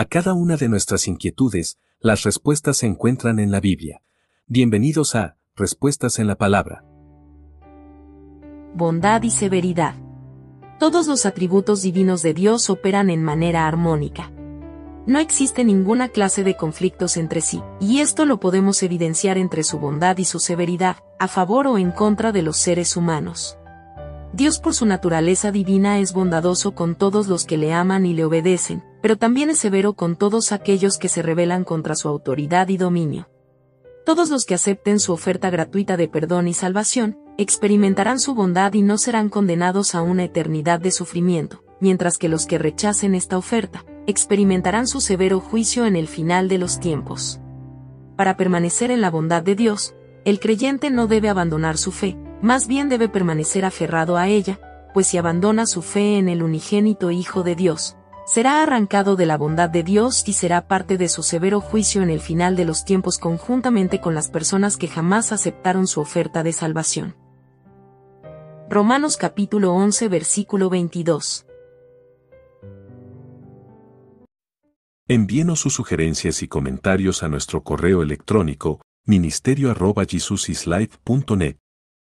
A cada una de nuestras inquietudes, las respuestas se encuentran en la Biblia. Bienvenidos a Respuestas en la Palabra. Bondad y severidad. Todos los atributos divinos de Dios operan en manera armónica. No existe ninguna clase de conflictos entre sí, y esto lo podemos evidenciar entre su bondad y su severidad, a favor o en contra de los seres humanos. Dios por su naturaleza divina es bondadoso con todos los que le aman y le obedecen, pero también es severo con todos aquellos que se rebelan contra su autoridad y dominio. Todos los que acepten su oferta gratuita de perdón y salvación, experimentarán su bondad y no serán condenados a una eternidad de sufrimiento, mientras que los que rechacen esta oferta, experimentarán su severo juicio en el final de los tiempos. Para permanecer en la bondad de Dios, el creyente no debe abandonar su fe, más bien debe permanecer aferrado a ella, pues si abandona su fe en el unigénito Hijo de Dios, será arrancado de la bondad de Dios y será parte de su severo juicio en el final de los tiempos conjuntamente con las personas que jamás aceptaron su oferta de salvación. Romanos capítulo 11 versículo 22 Envíenos sus sugerencias y comentarios a nuestro correo electrónico ministerio.jesusislife.net.